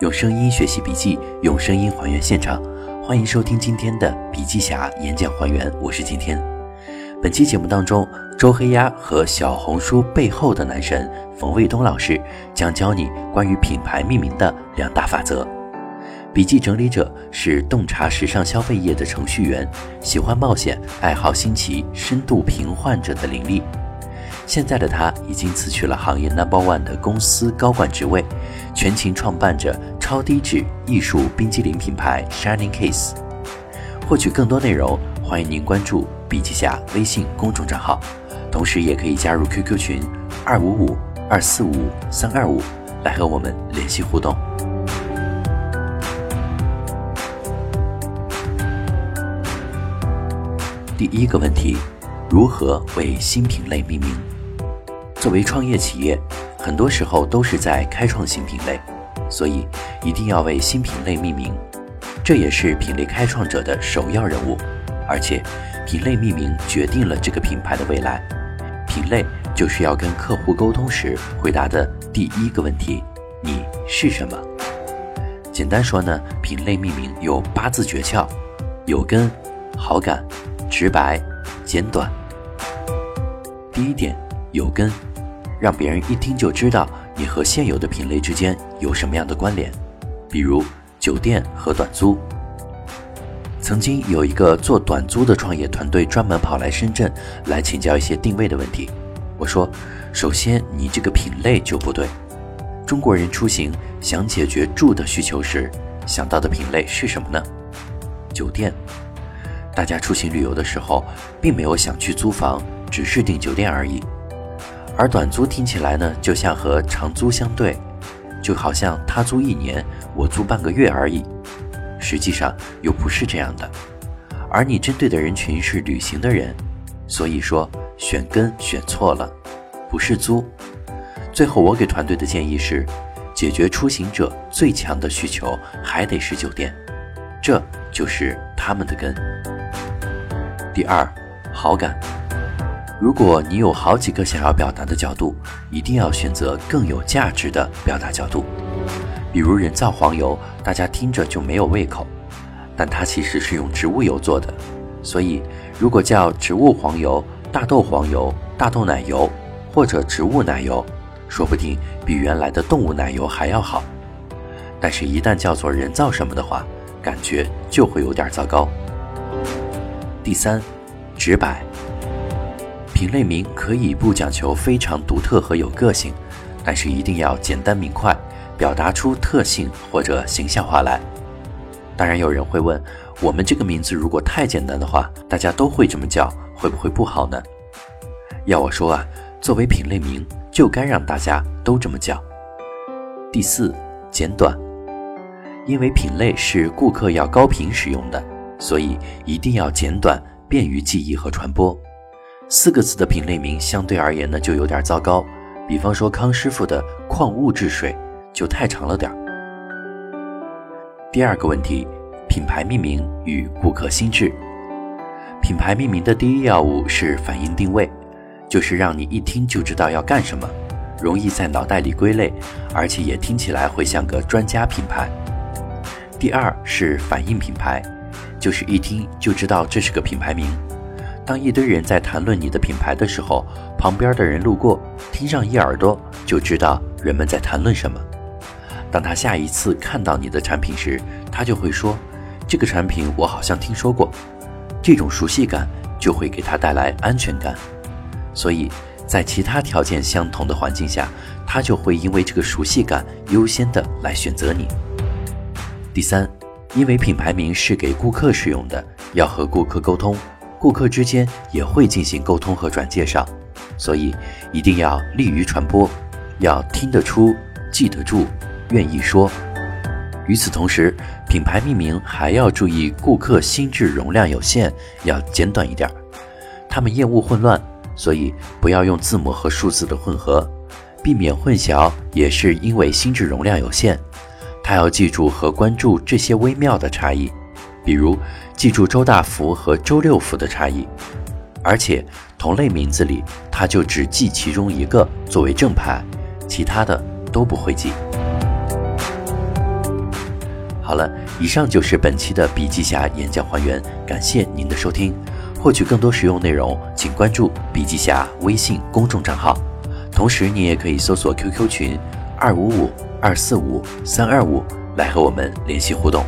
用声音学习笔记，用声音还原现场。欢迎收听今天的笔记侠演讲还原，我是今天。本期节目当中，周黑鸭和小红书背后的男神冯卫东老师将教你关于品牌命名的两大法则。笔记整理者是洞察时尚消费业的程序员，喜欢冒险，爱好新奇，深度评患者的林立。现在的他已经辞去了行业 number one 的公司高管职位，全勤创办着超低脂艺术冰激凌品牌 Shining Case。获取更多内容，欢迎您关注笔记侠微信公众账号，同时也可以加入 QQ 群二五五二四五三二五来和我们联系互动。第一个问题，如何为新品类命名？作为创业企业，很多时候都是在开创新品类，所以一定要为新品类命名，这也是品类开创者的首要任务。而且，品类命名决定了这个品牌的未来。品类就是要跟客户沟通时回答的第一个问题：你是什么？简单说呢，品类命名有八字诀窍：有根、好感、直白、简短。第一点，有根。让别人一听就知道你和现有的品类之间有什么样的关联，比如酒店和短租。曾经有一个做短租的创业团队专门跑来深圳来请教一些定位的问题。我说，首先你这个品类就不对。中国人出行想解决住的需求时，想到的品类是什么呢？酒店。大家出行旅游的时候，并没有想去租房，只是订酒店而已。而短租听起来呢，就像和长租相对，就好像他租一年，我租半个月而已。实际上又不是这样的。而你针对的人群是旅行的人，所以说选跟选错了，不是租。最后我给团队的建议是，解决出行者最强的需求还得是酒店，这就是他们的根。第二，好感。如果你有好几个想要表达的角度，一定要选择更有价值的表达角度。比如人造黄油，大家听着就没有胃口，但它其实是用植物油做的，所以如果叫植物黄油、大豆黄油、大豆奶油或者植物奶油，说不定比原来的动物奶油还要好。但是，一旦叫做人造什么的话，感觉就会有点糟糕。第三，直白。品类名可以不讲求非常独特和有个性，但是一定要简单明快，表达出特性或者形象化来。当然，有人会问，我们这个名字如果太简单的话，大家都会这么叫，会不会不好呢？要我说啊，作为品类名，就该让大家都这么叫。第四，简短，因为品类是顾客要高频使用的，所以一定要简短，便于记忆和传播。四个字的品类名相对而言呢，就有点糟糕。比方说康师傅的矿物质水就太长了点儿。第二个问题，品牌命名与顾客心智。品牌命名的第一要务是反应定位，就是让你一听就知道要干什么，容易在脑袋里归类，而且也听起来会像个专家品牌。第二是反应品牌，就是一听就知道这是个品牌名。当一堆人在谈论你的品牌的时候，旁边的人路过，听上一耳朵就知道人们在谈论什么。当他下一次看到你的产品时，他就会说：“这个产品我好像听说过。”这种熟悉感就会给他带来安全感，所以在其他条件相同的环境下，他就会因为这个熟悉感优先的来选择你。第三，因为品牌名是给顾客使用的，要和顾客沟通。顾客之间也会进行沟通和转介绍，所以一定要利于传播，要听得出、记得住、愿意说。与此同时，品牌命名还要注意顾客心智容量有限，要简短一点。他们厌恶混乱，所以不要用字母和数字的混合，避免混淆也是因为心智容量有限。他要记住和关注这些微妙的差异。比如，记住周大福和周六福的差异，而且同类名字里，他就只记其中一个作为正牌，其他的都不会记。好了，以上就是本期的笔记侠演讲还原，感谢您的收听。获取更多实用内容，请关注笔记侠微信公众账号。同时，你也可以搜索 QQ 群二五五二四五三二五来和我们联系互动。